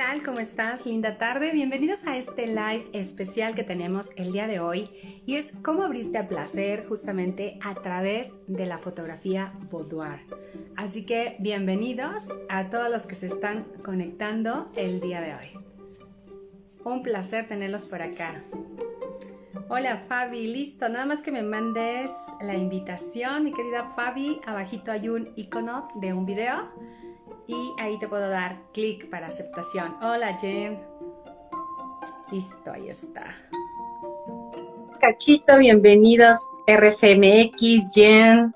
tal? ¿Cómo estás? Linda tarde. Bienvenidos a este live especial que tenemos el día de hoy y es cómo abrirte a placer justamente a través de la fotografía boudoir. Así que bienvenidos a todos los que se están conectando el día de hoy. Un placer tenerlos por acá. Hola Fabi, listo, nada más que me mandes la invitación, mi querida Fabi, abajito hay un icono de un video y ahí te puedo dar clic para aceptación. Hola Jen. Listo, ahí está. Cachito, bienvenidos RCMX, Jen.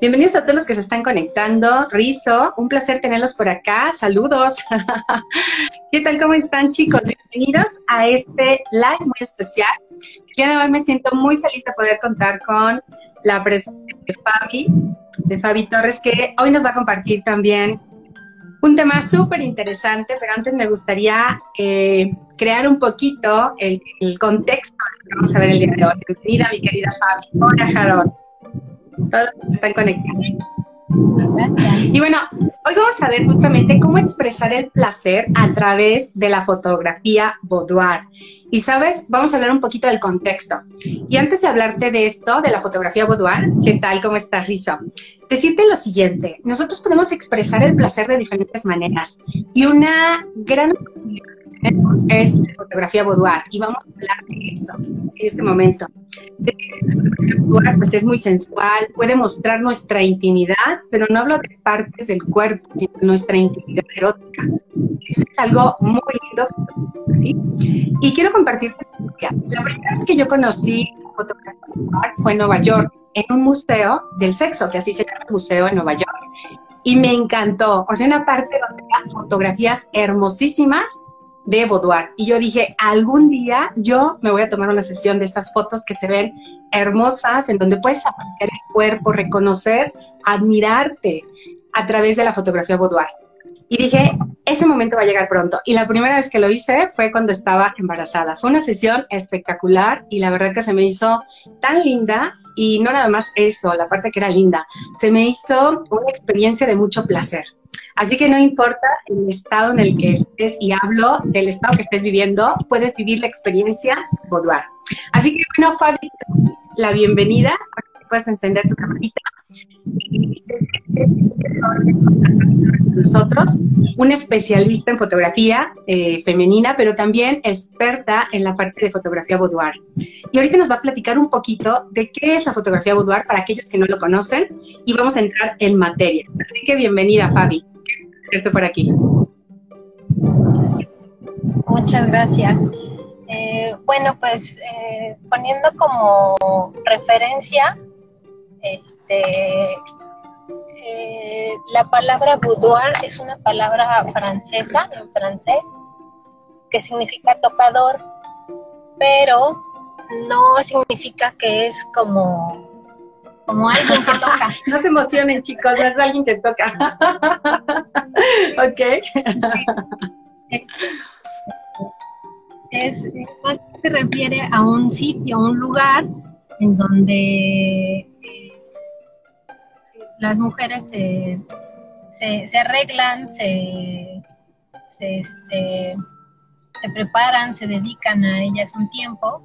Bienvenidos a todos los que se están conectando. Rizo, un placer tenerlos por acá. Saludos. ¿Qué tal? ¿Cómo están chicos? Bienvenidos a este live muy especial. El de hoy me siento muy feliz de poder contar con la presencia de Fabi, de Fabi Torres, que hoy nos va a compartir también un tema súper interesante, pero antes me gustaría eh, crear un poquito el, contexto que vamos a ver el día de hoy. Bienvenida, mi querida Fabi. Hola, Jarón. Todos están conectados. Y bueno, hoy vamos a ver justamente cómo expresar el placer a través de la fotografía boudoir. Y sabes, vamos a hablar un poquito del contexto. Y antes de hablarte de esto, de la fotografía boudoir, ¿qué tal? ¿Cómo estás, Rizo? Decirte lo siguiente, nosotros podemos expresar el placer de diferentes maneras. Y una gran es la fotografía boudoir y vamos a hablar de eso en este momento. La fotografía boudoir pues es muy sensual, puede mostrar nuestra intimidad, pero no hablo de partes del cuerpo, sino de nuestra intimidad erótica. Eso es algo muy lindo. Y quiero compartir la primera vez que yo conocí la fotografía boudoir fue en Nueva York, en un museo del sexo, que así se llama el museo en Nueva York. Y me encantó, o sea, una parte donde había fotografías hermosísimas de boudoir. Y yo dije, algún día yo me voy a tomar una sesión de estas fotos que se ven hermosas, en donde puedes aprender el cuerpo, reconocer, admirarte a través de la fotografía boudoir. Y dije, ese momento va a llegar pronto. Y la primera vez que lo hice fue cuando estaba embarazada. Fue una sesión espectacular y la verdad que se me hizo tan linda y no nada más eso, la parte que era linda, se me hizo una experiencia de mucho placer. Así que no importa el estado en el que estés, y hablo del estado que estés viviendo, puedes vivir la experiencia boudoir. Así que bueno, Fabi, la bienvenida, puedes encender tu camarita. Nosotros, un especialista en fotografía eh, femenina, pero también experta en la parte de fotografía boudoir. Y ahorita nos va a platicar un poquito de qué es la fotografía boudoir para aquellos que no lo conocen y vamos a entrar en materia. Así que bienvenida, Fabi esto por aquí. Muchas gracias. Eh, bueno, pues eh, poniendo como referencia, este, eh, la palabra boudoir es una palabra francesa, en francés, que significa tocador, pero no significa que es como como alguien que toca. no se emocionen, chicos, no es alguien que toca. ok. Es, se refiere a un sitio, a un lugar en donde las mujeres se, se, arreglan, se, se, este, se preparan, se dedican a ellas un tiempo.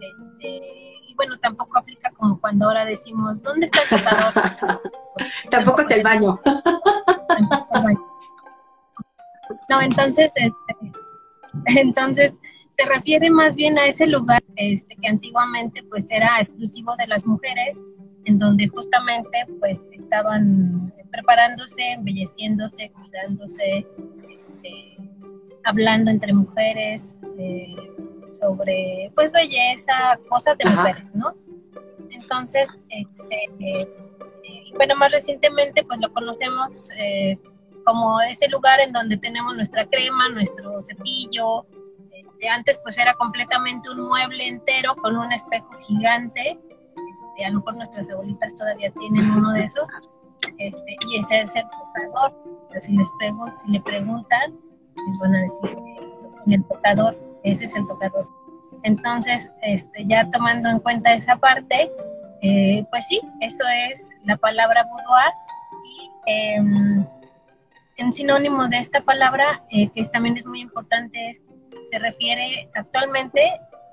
Este, bueno, tampoco aplica como cuando ahora decimos, ¿dónde está el tocador? tampoco es el baño. No, entonces, este, entonces se refiere más bien a ese lugar este, que antiguamente pues era exclusivo de las mujeres, en donde justamente pues estaban preparándose, embelleciéndose, cuidándose, este, hablando entre mujeres, eh, sobre pues belleza, cosas de mujeres, ¿no? Entonces, este, eh, bueno, más recientemente pues lo conocemos eh, como ese lugar en donde tenemos nuestra crema, nuestro cepillo. Este, antes pues era completamente un mueble entero con un espejo gigante. Este, a lo mejor nuestras abuelitas todavía tienen uno de esos. Este, y ese es el tocador. si, les si le preguntan, les van a decir el tocador ese es el tocador. Entonces, este, ya tomando en cuenta esa parte, eh, pues sí, eso es la palabra boudoir y em, un sinónimo de esta palabra, eh, que también es muy importante, se refiere actualmente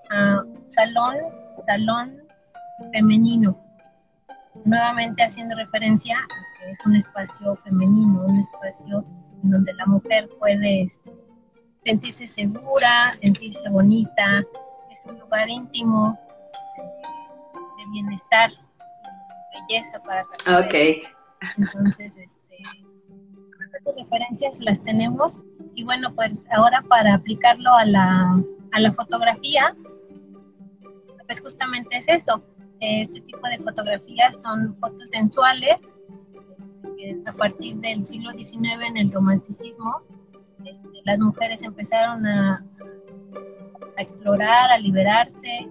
a salón, salón femenino, nuevamente haciendo referencia a que es un espacio femenino, un espacio en donde la mujer puede este, sentirse segura, sentirse bonita, es un lugar íntimo este, de bienestar, de belleza para la Ok. Entonces, este, estas referencias las tenemos y bueno, pues ahora para aplicarlo a la, a la fotografía, pues justamente es eso. Este tipo de fotografías son fotos sensuales, este, a partir del siglo XIX en el romanticismo, este, las mujeres empezaron a, explorar, a liberarse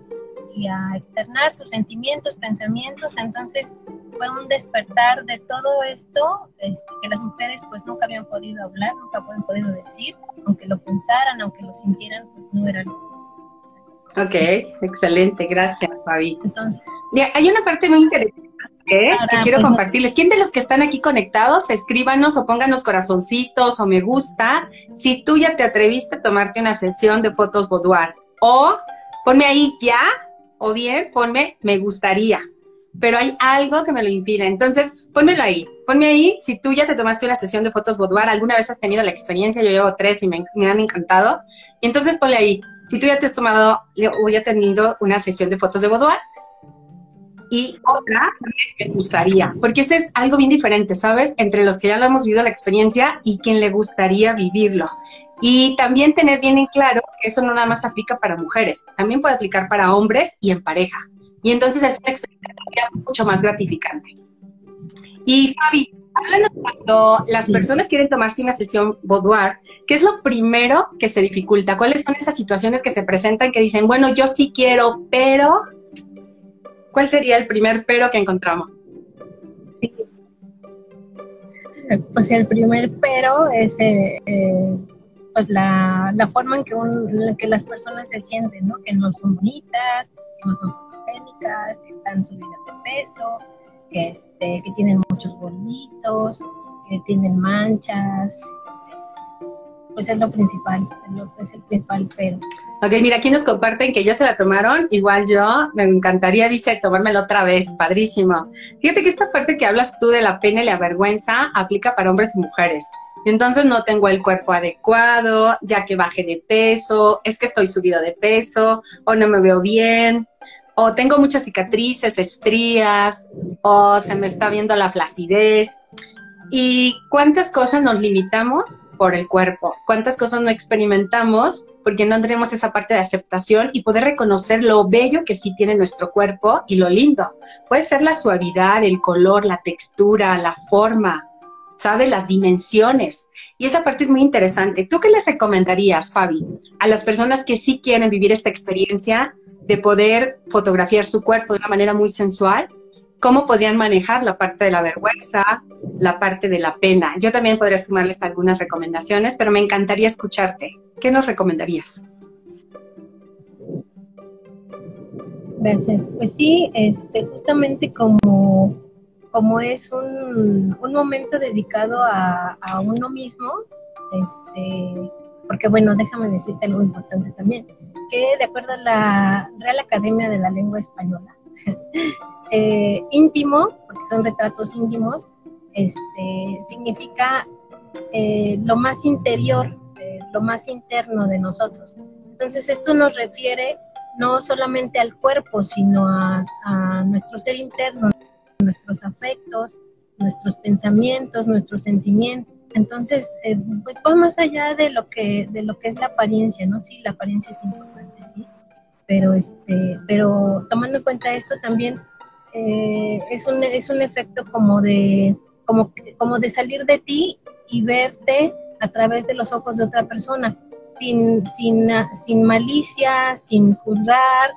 y a externar sus sentimientos, pensamientos, entonces fue un despertar de todo esto este, que las mujeres pues nunca habían podido hablar, nunca habían podido decir, aunque lo pensaran, aunque lo sintieran, pues no era lo Ok, excelente, gracias Fabi. Entonces, hay una parte muy interesante que quiero pues, compartirles. ¿Quién de los que están aquí conectados, escríbanos o pónganos corazoncitos o me gusta si tú ya te atreviste a tomarte una sesión de fotos boudoir? O ponme ahí ya, o bien ponme me gustaría pero hay algo que me lo impide. Entonces, pónmelo ahí. Ponme ahí si tú ya te tomaste una sesión de fotos boudoir, alguna vez has tenido la experiencia, yo llevo tres y me, han encantado. Y entonces ponle ahí, si tú ya te has tomado o ya tenido una sesión de fotos de boudoir, y otra me gustaría, porque ese es algo bien diferente, ¿sabes? Entre los que ya lo hemos vivido la experiencia y quien le gustaría vivirlo. Y también tener bien en claro que eso no nada más aplica para mujeres, también puede aplicar para hombres y en pareja. Y entonces es una experiencia mucho más gratificante. Y Fabi, háblanos cuando las personas quieren tomarse una sesión boudoir, ¿qué es lo primero que se dificulta? ¿Cuáles son esas situaciones que se presentan que dicen, bueno, yo sí quiero, pero... ¿Cuál sería el primer pero que encontramos? Sí. Pues el primer pero es eh, eh, pues la, la, forma en que, en que las personas se sienten, ¿no? Que no son bonitas, que no son que están subidas de peso, que, este, tienen muchos bolitos, que tienen manchas. Pues es lo principal, es el principal pero. Ok, mira, aquí nos comparten que ya se la tomaron, igual yo, me encantaría, dice, tomármela otra vez, padrísimo. Fíjate que esta parte que hablas tú de la pena y la vergüenza aplica para hombres y mujeres. Entonces no tengo el cuerpo adecuado, ya que bajé de peso, es que estoy subido de peso, o no me veo bien, o tengo muchas cicatrices, estrías, o se me está viendo la flacidez. ¿Y cuántas cosas nos limitamos por el cuerpo? ¿Cuántas cosas no experimentamos porque no tenemos esa parte de aceptación y poder reconocer lo bello que sí tiene nuestro cuerpo y lo lindo? Puede ser la suavidad, el color, la textura, la forma, ¿sabe? Las dimensiones. Y esa parte es muy interesante. ¿Tú qué les recomendarías, Fabi, a las personas que sí quieren vivir esta experiencia de poder fotografiar su cuerpo de una manera muy sensual, cómo podían manejar la parte de la vergüenza, la parte de la pena. Yo también podría sumarles algunas recomendaciones, pero me encantaría escucharte. ¿Qué nos recomendarías? Gracias. Pues sí, este, justamente como, como es un, un momento dedicado a, a, uno mismo, este, porque bueno, déjame decirte algo importante también que de acuerdo a la Real Academia de la Lengua Española, eh, íntimo, porque son retratos íntimos, este, significa eh, lo más interior, eh, lo más interno de nosotros. Entonces esto nos refiere no solamente al cuerpo, sino a, nuestro ser interno, nuestros afectos, nuestros pensamientos, nuestros sentimientos entonces, pues va más allá de lo que de lo que es la apariencia, ¿no? Sí, la apariencia es importante, pero este, pero tomando en cuenta esto también eh, es un es un efecto como de como como de salir de ti y verte a través de los ojos de otra persona, sin sin sin malicia, sin juzgar,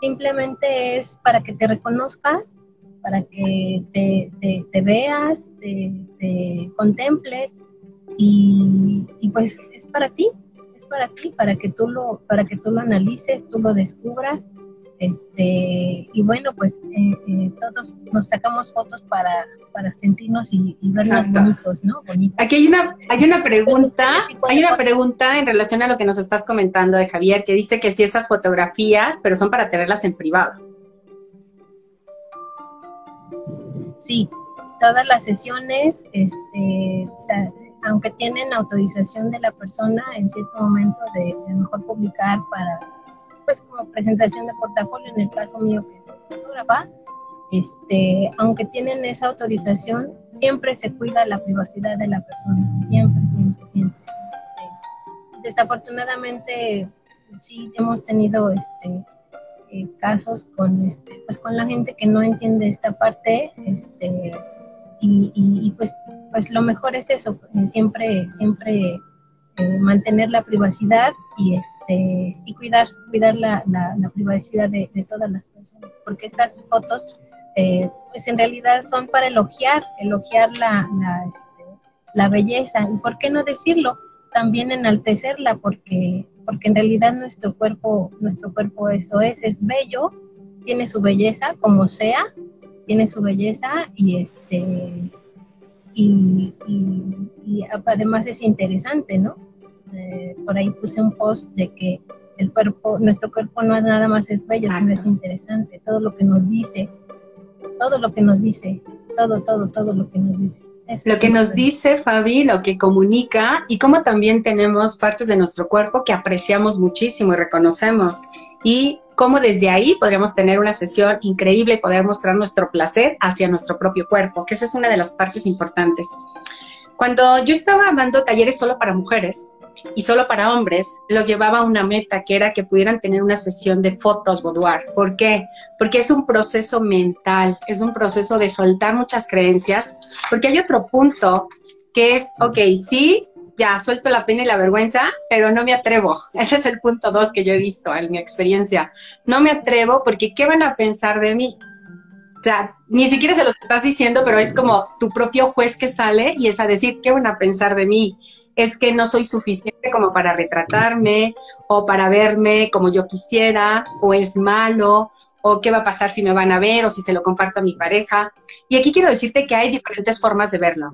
simplemente es para que te reconozcas para que te, veas, te, contemples y, pues es para ti, para ti, para que tú lo, para que tú lo analices, tú lo descubras, Este, y bueno, pues eh, eh, todos nos sacamos fotos para, para sentirnos y, vernos bonitos, ¿no? Aquí hay una, hay una pregunta, hay una pregunta en relación a lo que nos estás comentando de Javier, que dice que si esas fotografías, pero son para tenerlas en privado. Sí, todas las sesiones, este, aunque tienen autorización de la persona en cierto momento de, mejor publicar para, pues como presentación de portafolio, en el caso mío que soy fotógrafa, este, aunque tienen esa autorización, siempre se cuida la privacidad de la persona, siempre, siempre, siempre. Este, desafortunadamente, sí hemos tenido este, eh, casos con, este, pues con la gente que no entiende esta parte, este, y, pues, pues lo mejor es eso, eh, siempre, siempre eh, mantener la privacidad y este y cuidar, cuidar la, la, privacidad de, todas las personas, porque estas fotos eh, pues en realidad son para elogiar, elogiar la, la, este, la belleza, y por qué no decirlo, también enaltecerla, porque, porque en realidad nuestro cuerpo, nuestro cuerpo eso es, es bello, tiene su belleza como sea, tiene su belleza y este y, además es interesante, ¿no? Eh, por ahí puse un post de que el cuerpo, nuestro cuerpo no es nada más es bello, sino es interesante, todo lo que nos dice, todo lo que nos dice, todo, todo, todo lo que nos dice. lo que nos dice Fabi, lo que comunica y cómo también tenemos partes de nuestro cuerpo que apreciamos muchísimo y reconocemos. Y cómo desde ahí podríamos tener una sesión increíble y poder mostrar nuestro placer hacia nuestro propio cuerpo, que esa es una de las partes importantes. Cuando yo estaba dando talleres solo para mujeres y solo para hombres, los llevaba a una meta que era que pudieran tener una sesión de fotos boudoir. ¿Por qué? Porque es un proceso mental, es un proceso de soltar muchas creencias, porque hay otro punto que es, ok, sí, ya suelto la pena y la vergüenza, pero no me atrevo. Ese es el punto dos que yo he visto en mi experiencia. No me atrevo porque ¿qué van a pensar de mí? O sea, ni siquiera se los estás diciendo, pero es como tu propio juez que sale y es a decir, ¿qué van a pensar de mí? Es que no soy suficiente como para retratarme o para verme como yo quisiera, o es malo, o qué va a pasar si me van a ver o si se lo comparto a mi pareja. Y aquí quiero decirte que hay diferentes formas de verlo.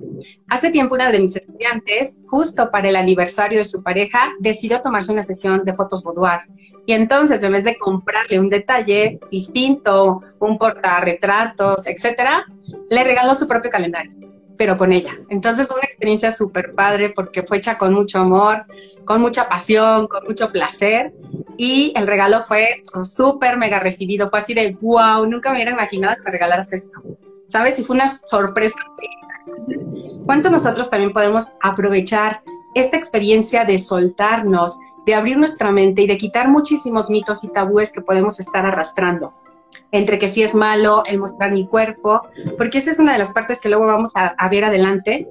Hace tiempo una de mis estudiantes, justo para el aniversario de su pareja, decidió tomarse una sesión de fotos boudoir. Y entonces, en vez de comprarle un detalle distinto, un portarretratos, etcétera, le regaló su propio calendario pero con ella. Entonces fue una experiencia súper padre porque fue hecha con mucho amor, con mucha pasión, con mucho placer y el regalo fue súper mega recibido. Fue así de, wow, nunca me hubiera imaginado que me regalaras esto. ¿Sabes? Y fue una sorpresa. ¿Cuánto nosotros también podemos aprovechar esta experiencia de soltarnos, de abrir nuestra mente y de quitar muchísimos mitos y tabúes que podemos estar arrastrando? Entre que sí es malo el mostrar mi cuerpo, porque esa es una de las partes que luego vamos a, ver adelante,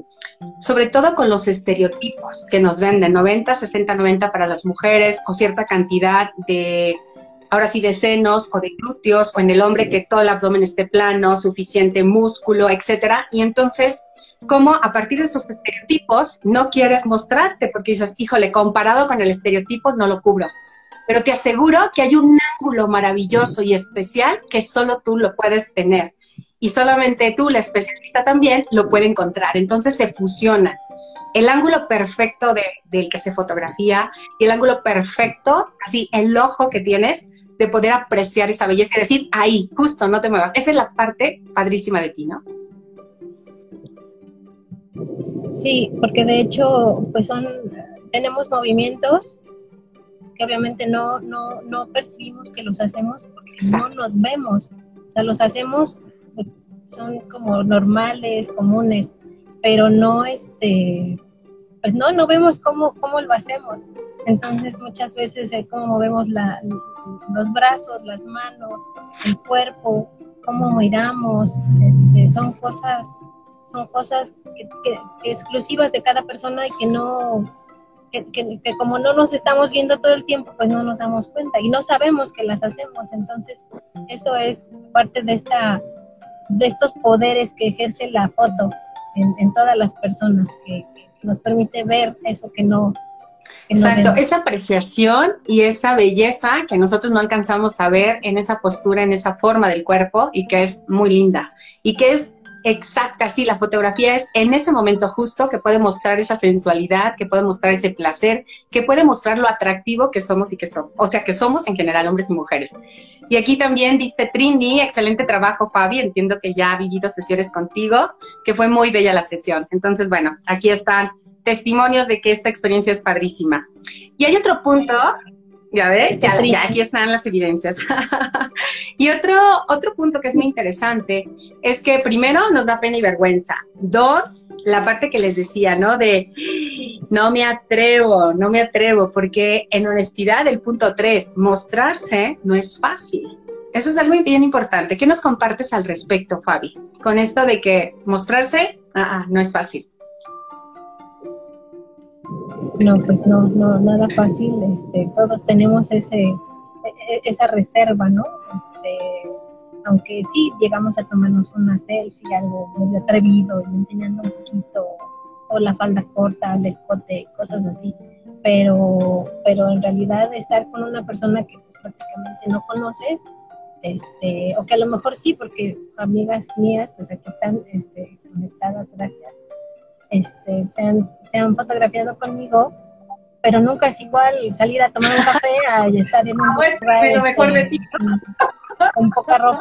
sobre todo con los estereotipos que nos venden, 90, 60, 90 para las mujeres o cierta cantidad de, ahora sí, de senos o de glúteos o en el hombre que todo el abdomen esté plano, suficiente músculo, etcétera. Y entonces, ¿cómo a partir de esos estereotipos no quieres mostrarte? Porque dices, híjole, comparado con el estereotipo no lo cubro pero te aseguro que hay un ángulo maravilloso y especial que solo tú lo puedes tener. Y solamente tú, la especialista también, lo puede encontrar. Entonces se fusiona el ángulo perfecto del que se fotografía y el ángulo perfecto, así el ojo que tienes de poder apreciar esa belleza y decir, ahí, justo, no te muevas. Esa es la parte padrísima de ti, ¿no? Sí, porque de hecho, pues son, tenemos movimientos que obviamente no, no, no percibimos que los hacemos porque no los vemos. O sea, los hacemos, son como normales, comunes, pero no, este, pues no, no vemos cómo, cómo lo hacemos. Entonces muchas veces es cómo movemos la, los brazos, las manos, el cuerpo, cómo miramos, este, son cosas, son cosas exclusivas de cada persona y que no, que, como no nos estamos viendo todo el tiempo, pues no nos damos cuenta y no sabemos que las hacemos. Entonces, eso es parte de esta de estos poderes que ejerce la foto en, todas las personas, que, nos permite ver eso que no, Exacto, esa apreciación y esa belleza que nosotros no alcanzamos a ver en esa postura, en esa forma del cuerpo y que es muy linda y que es exacta, sí, la fotografía es en ese momento justo que puede mostrar esa sensualidad, que puede mostrar ese placer, que puede mostrar lo atractivo que somos y que somos, o sea, que somos en general hombres y mujeres. Y aquí también dice Trini, excelente trabajo Fabi, entiendo que ya ha vivido sesiones contigo, que fue muy bella la sesión. Entonces, bueno, aquí están testimonios de que esta experiencia es padrísima. Y hay otro punto ya ves, ya, aquí están las evidencias. y otro, otro punto que es muy interesante es que primero nos da pena y vergüenza. Dos, la parte que les decía, ¿no? De no me atrevo, no me atrevo, porque en honestidad, el punto tres, mostrarse no es fácil. Eso es algo bien importante. ¿Qué nos compartes al respecto, Fabi? Con esto de que mostrarse ah, ah, no es fácil. No, pues no, no, nada fácil. Este, todos tenemos ese, e, e, esa reserva, ¿no? Este, aunque sí llegamos a tomarnos una selfie, algo medio atrevido y enseñando un poquito, o la falda corta, el escote, cosas así. Pero, pero en realidad estar con una persona que prácticamente no conoces, este, o que a lo mejor sí, porque amigas mías, pues aquí están este, conectadas, gracias este, se, han, se han fotografiado conmigo, pero nunca es igual salir a tomar un café a estar en un ah, pues, pero mejor de ti. Con, poca ropa.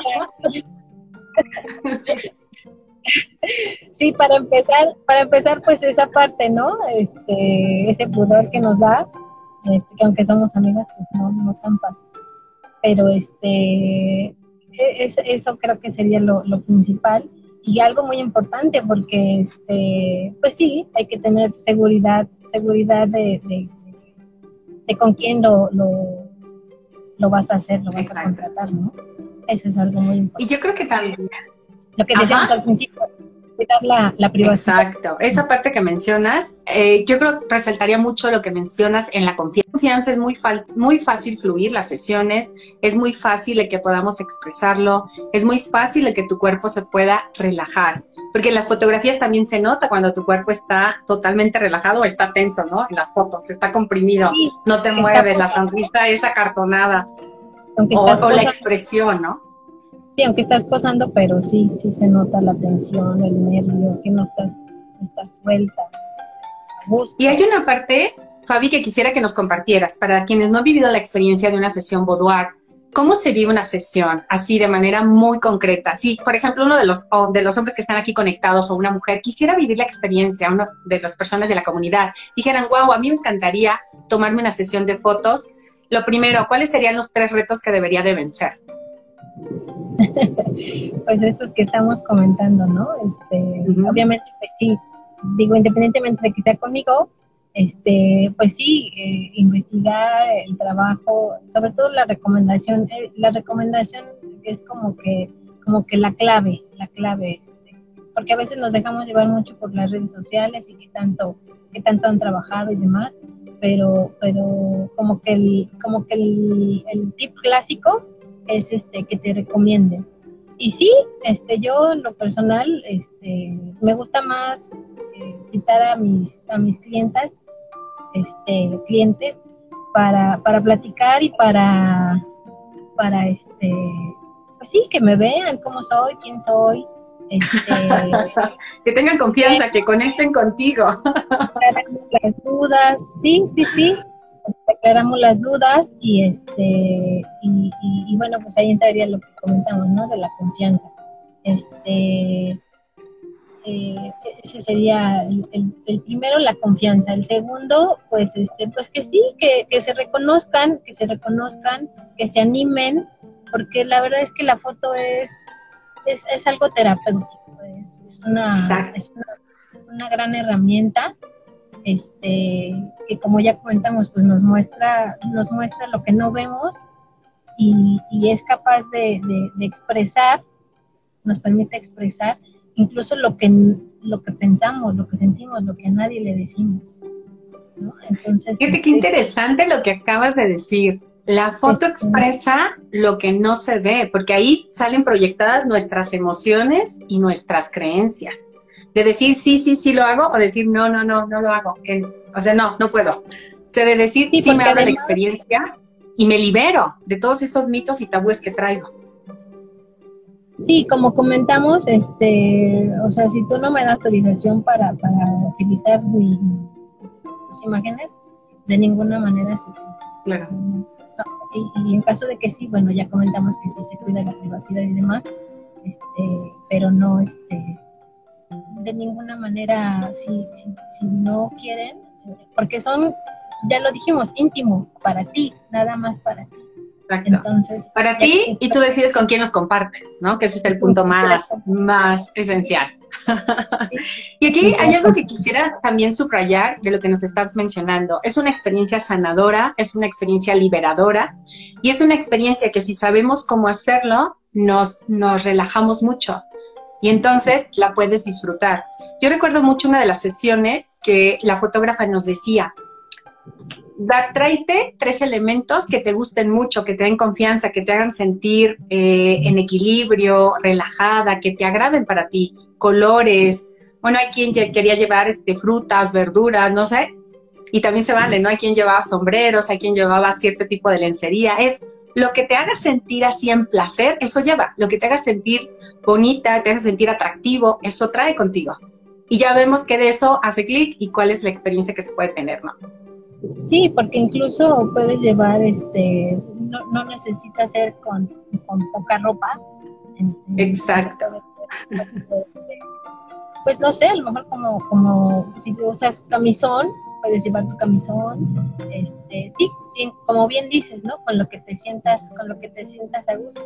sí, para empezar, para empezar, pues esa parte, ¿no? Este, ese pudor que nos da, este, que aunque somos amigas, pues no, no tan fácil. Pero este, e, es, eso creo que sería lo, lo principal y algo muy importante porque este pues sí hay que tener seguridad seguridad de, de, con quién lo, lo, vas a hacer lo vas a contratar no eso es algo muy importante y yo creo que también. lo que decíamos al principio cuidar la, la, privacidad. Exacto, esa parte que mencionas, eh, yo creo que resaltaría mucho lo que mencionas en la confianza. Confianza es muy, muy fácil fluir las sesiones, es muy fácil el que podamos expresarlo, es muy fácil el que tu cuerpo se pueda relajar, porque en las fotografías también se nota cuando tu cuerpo está totalmente relajado o está tenso, ¿no? En las fotos, está comprimido, no te mueves, la sonrisa es acartonada, o la expresión, ¿no? Sí, aunque estás posando, pero sí, sí se nota la tensión, el nervio, que no estás, estás suelta. Y hay una parte, Fabi, que quisiera que nos compartieras, para quienes no han vivido la experiencia de una sesión boudoir, ¿cómo se vive una sesión así de manera muy concreta? Si, por ejemplo, uno de los, de los hombres que están aquí conectados o una mujer quisiera vivir la experiencia, una de las personas de la comunidad, dijeran, wow, a mí me encantaría tomarme una sesión de fotos. Lo primero, ¿cuáles serían los tres retos que debería de vencer? pues estos que estamos comentando, ¿no? Este, Obviamente, pues sí, digo, independientemente de que sea conmigo, este, pues sí, eh, investigar el trabajo, sobre todo la recomendación, eh, la recomendación es como que, como que la clave, la clave, este, porque a veces nos dejamos llevar mucho por las redes sociales y que tanto, que tanto han trabajado y demás, pero, pero como que el, como que el, el tip clásico es este que te recomienden. Y sí, este, yo en lo personal, este, me gusta más eh, citar a mis, a mis clientas, este, clientes, para, para platicar y para, para este, pues sí, que me vean cómo soy, quién soy. Este, que tengan confianza, que conecten contigo. las dudas, sí, sí, sí aclaramos las dudas y este y, bueno pues ahí entraría lo que comentamos no de la confianza. Este eh, ese sería el, primero la confianza. El segundo pues este pues que sí que, que se reconozcan que se reconozcan que se animen porque la verdad es que la foto es es, es algo terapéutico es, es una, es una, una gran herramienta este, que como ya comentamos, pues nos muestra, nos muestra lo que no vemos y, es capaz de, expresar, nos permite expresar incluso lo que, lo que pensamos, lo que sentimos, lo que a nadie le decimos. Entonces, Fíjate qué interesante lo que acabas de decir. La foto expresa lo que no se ve, porque ahí salen proyectadas nuestras emociones y nuestras creencias de decir sí, sí, sí lo hago o decir no, no, no, no lo hago. o sea, no, no puedo. sé de decir, sí, me abre la experiencia y me libero de todos esos mitos y tabúes que traigo. Sí, como comentamos, este, o sea, si tú no me das autorización para, para utilizar tus imágenes, de ninguna manera se Claro. y, en caso de que sí, bueno, ya comentamos que sí se cuida la privacidad y demás, este, pero no, este, de ninguna manera, si, si, si no quieren, porque son, ya lo dijimos, íntimo, para ti, nada más para ti. Exacto. Entonces, para ti y tú decides con quién nos compartes, ¿no? Que ese es el punto más, más esencial. y aquí hay algo que quisiera también subrayar de lo que nos estás mencionando. Es una experiencia sanadora, es una experiencia liberadora y es una experiencia que si sabemos cómo hacerlo, nos, nos relajamos mucho y entonces la puedes disfrutar. Yo recuerdo mucho una de las sesiones que la fotógrafa nos decía, da, tráete tres elementos que te gusten mucho, que te den confianza, que te hagan sentir eh, en equilibrio, relajada, que te agraden para ti, colores. Bueno, hay quien quería llevar este, frutas, verduras, no sé, y también se vale, ¿no? Hay quien llevaba sombreros, hay quien llevaba cierto tipo de lencería. Es lo que te haga sentir así en placer, eso lleva. Lo que te haga sentir bonita, te haga sentir atractivo, eso trae contigo. Y ya vemos que de eso hace clic y cuál es la experiencia que se puede tener, ¿no? Sí, porque incluso puedes llevar, este, no, no necesitas ser con, poca ropa. Exacto. Pues no sé, a lo mejor como, como si usas camisón, puedes llevar tu camisón, este, sí, como bien dices, ¿no? Con lo que te sientas, con lo que te sientas a gusto.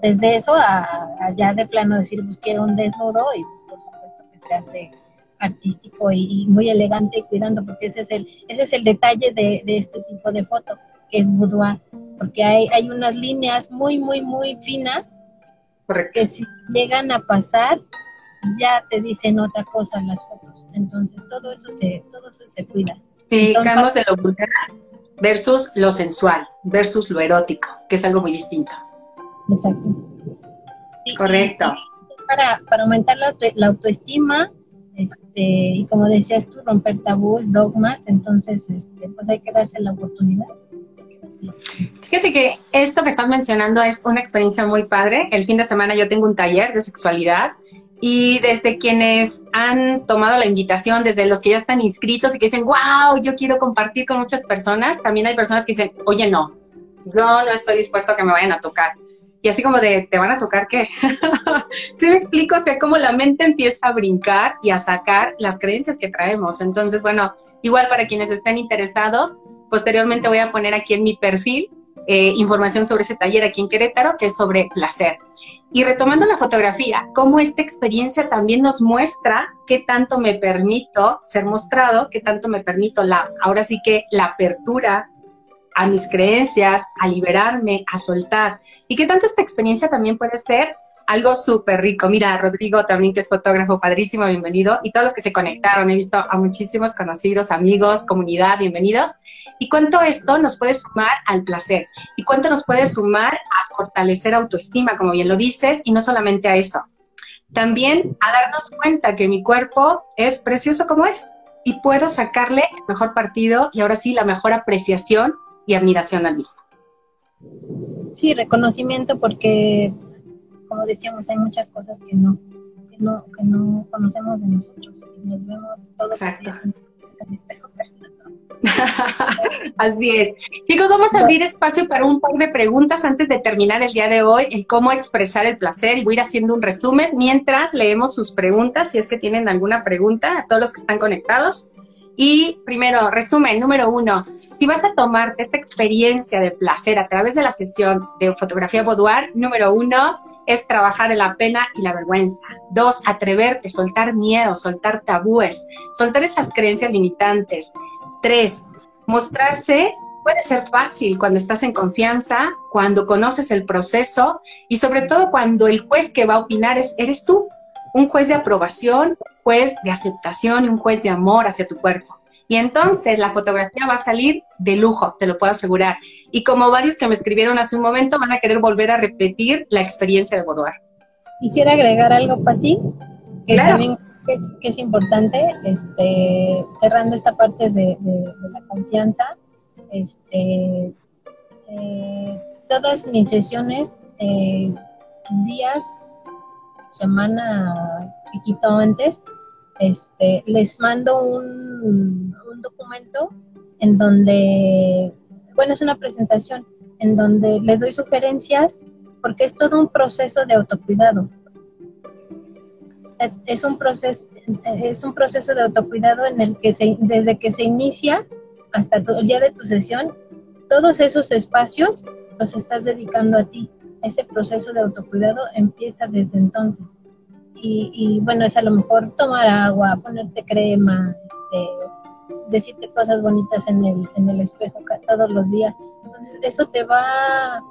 Desde eso a, ya de plano decir, pues quiero un desnudo y pues por supuesto que se hace artístico y, muy elegante y cuidando, porque ese es el, ese es el detalle de, este tipo de foto, que es boudoir, porque hay, hay unas líneas muy, muy, muy finas que si llegan a pasar, ya te dicen otra cosa en las fotos. Entonces, todo eso se, todo eso se cuida. Sí, cambios de lo vulgar versus lo sensual, versus lo erótico, que es algo muy distinto. Exacto. Correcto. para, para aumentar la, la autoestima, este, y como decías tú, romper tabús, dogmas, entonces este, pues hay que darse la oportunidad. Fíjate que esto que estás mencionando es una experiencia muy padre. El fin de semana yo tengo un taller de sexualidad y desde quienes han tomado la invitación, desde los que ya están inscritos y que dicen, wow, yo quiero compartir con muchas personas, también hay personas que dicen, oye, no, yo no estoy dispuesto a que me vayan a tocar. Y así como de, ¿te van a tocar qué? ¿Sí me explico? O sea, como la mente empieza a brincar y a sacar las creencias que traemos. Entonces, bueno, igual para quienes estén interesados, posteriormente voy a poner aquí en mi perfil eh, información sobre ese taller aquí en Querétaro, que es sobre placer. Y retomando la fotografía, cómo esta experiencia también nos muestra qué tanto me permito ser mostrado, qué tanto me permito la, ahora sí que la apertura a mis creencias, a liberarme, a soltar. Y qué tanto esta experiencia también puede ser algo súper rico. Mira, Rodrigo también, que es fotógrafo, padrísimo, bienvenido. Y todos los que se conectaron, he visto a muchísimos conocidos, amigos, comunidad, bienvenidos. Y cuánto esto nos puede sumar al placer y cuánto nos puede sumar a fortalecer autoestima, como bien lo dices, y no solamente a eso. También a darnos cuenta que mi cuerpo es precioso como es y puedo sacarle el mejor partido y ahora sí la mejor apreciación y admiración al mismo. Sí, reconocimiento porque, como decíamos, hay muchas cosas que no, que no, que no conocemos de nosotros y nos vemos todos Exacto. en el espejo Así es. Chicos, vamos a abrir espacio para un par de preguntas antes de terminar el día de hoy, el cómo expresar el placer y voy a ir haciendo un resumen mientras leemos sus preguntas, si es que tienen alguna pregunta a todos los que están conectados. Y primero, resumen, número uno, si vas a tomar esta experiencia de placer a través de la sesión de fotografía boudoir, número uno es trabajar en la pena y la vergüenza. Dos, atreverte, soltar miedo, soltar tabúes, soltar esas creencias limitantes. Tres, mostrarse puede ser fácil cuando estás en confianza, cuando conoces el proceso y sobre todo cuando el juez que va a opinar es, eres tú un juez de aprobación, un juez de aceptación y un juez de amor hacia tu cuerpo. Y entonces la fotografía va a salir de lujo, te lo puedo asegurar. Y como varios que me escribieron hace un momento, van a querer volver a repetir la experiencia de boudoir. Quisiera agregar algo para ti, que también es, importante, este, cerrando esta parte de, la confianza, este, eh, todas mis sesiones, eh, días, semana, piquito antes, este, les mando un, un documento en donde, bueno, es una presentación en donde les doy sugerencias porque es todo un proceso de autocuidado. Es, un proceso es un proceso de autocuidado en el que se, desde que se inicia hasta el día de tu sesión, todos esos espacios los estás dedicando a ti. Ese proceso de autocuidado empieza desde entonces. Y, y bueno, es a lo mejor tomar agua, ponerte crema, este, decirte cosas bonitas en el, en el espejo todos los días. Entonces, eso te va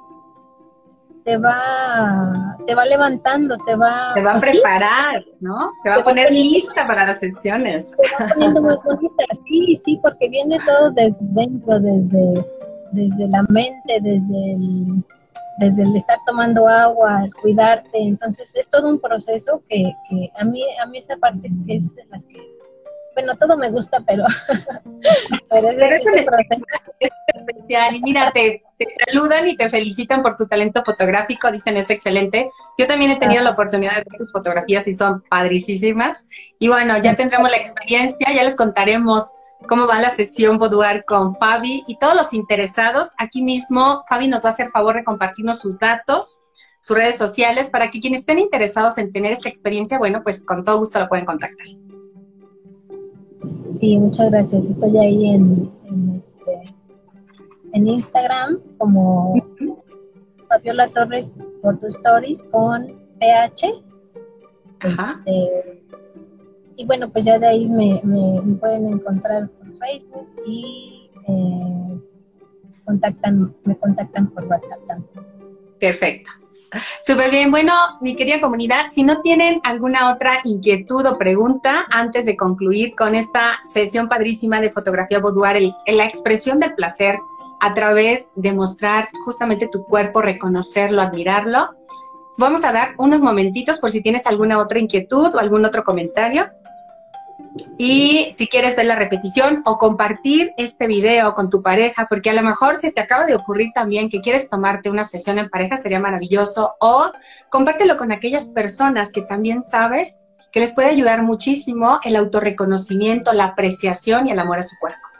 te va, te va levantando, te va... Te va a preparar, ¿no? Te va a poner lista para las sesiones. Te va poniendo más bonita, sí, sí, porque viene todo desde dentro, desde, desde la mente, desde el, desde el estar tomando agua, el cuidarte, entonces es todo un proceso que, que a mí, a mí esa parte es de las que bueno, todo me gusta, pero, pero, es, especial. Y mira, te, saludan y te felicitan por tu talento fotográfico, dicen es excelente. Yo también he tenido ah. la oportunidad de ver tus fotografías y son padricísimas. Y bueno, ya tendremos la experiencia, ya les contaremos cómo va la sesión Boudoir con Fabi y todos los interesados. Aquí mismo, Fabi nos va a hacer favor de compartirnos sus datos sus redes sociales para que quienes estén interesados en tener esta experiencia, bueno, pues con todo gusto lo pueden contactar. Sí, muchas gracias. Estoy ahí en, en, este, en Instagram como Fabiola Torres Photo Stories con PH. Este, y bueno, pues ya de ahí me, pueden encontrar por Facebook y eh, contactan, me contactan por WhatsApp también. Perfecto. Súper bien. Bueno, mi querida comunidad, si no tienen alguna otra inquietud o pregunta antes de concluir con esta sesión padrísima de fotografía boudoir, la expresión del placer a través de mostrar justamente tu cuerpo, reconocerlo, admirarlo, vamos a dar unos momentitos por si tienes alguna otra inquietud o algún otro comentario. Y si quieres ver la repetición o compartir este video con tu pareja, porque a lo mejor se te acaba de ocurrir también que quieres tomarte una sesión en pareja, sería maravilloso. O compártelo con aquellas personas que también sabes que les puede ayudar muchísimo el autorreconocimiento, la apreciación y el amor a su cuerpo.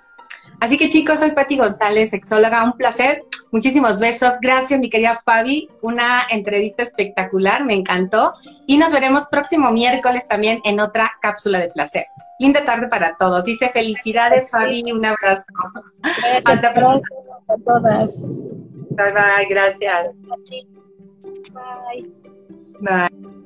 Así que chicos, soy Patti González, sexóloga, un placer. Muchísimos besos. Gracias, mi querida Fabi. Una entrevista espectacular, me encantó. Y nos veremos próximo miércoles también en otra cápsula de placer. Linda tarde para todos. Dice felicidades, Fabi. Un abrazo. Gracias, Hasta pronto. a todas. Bye, bye. Gracias. Bye. Bye.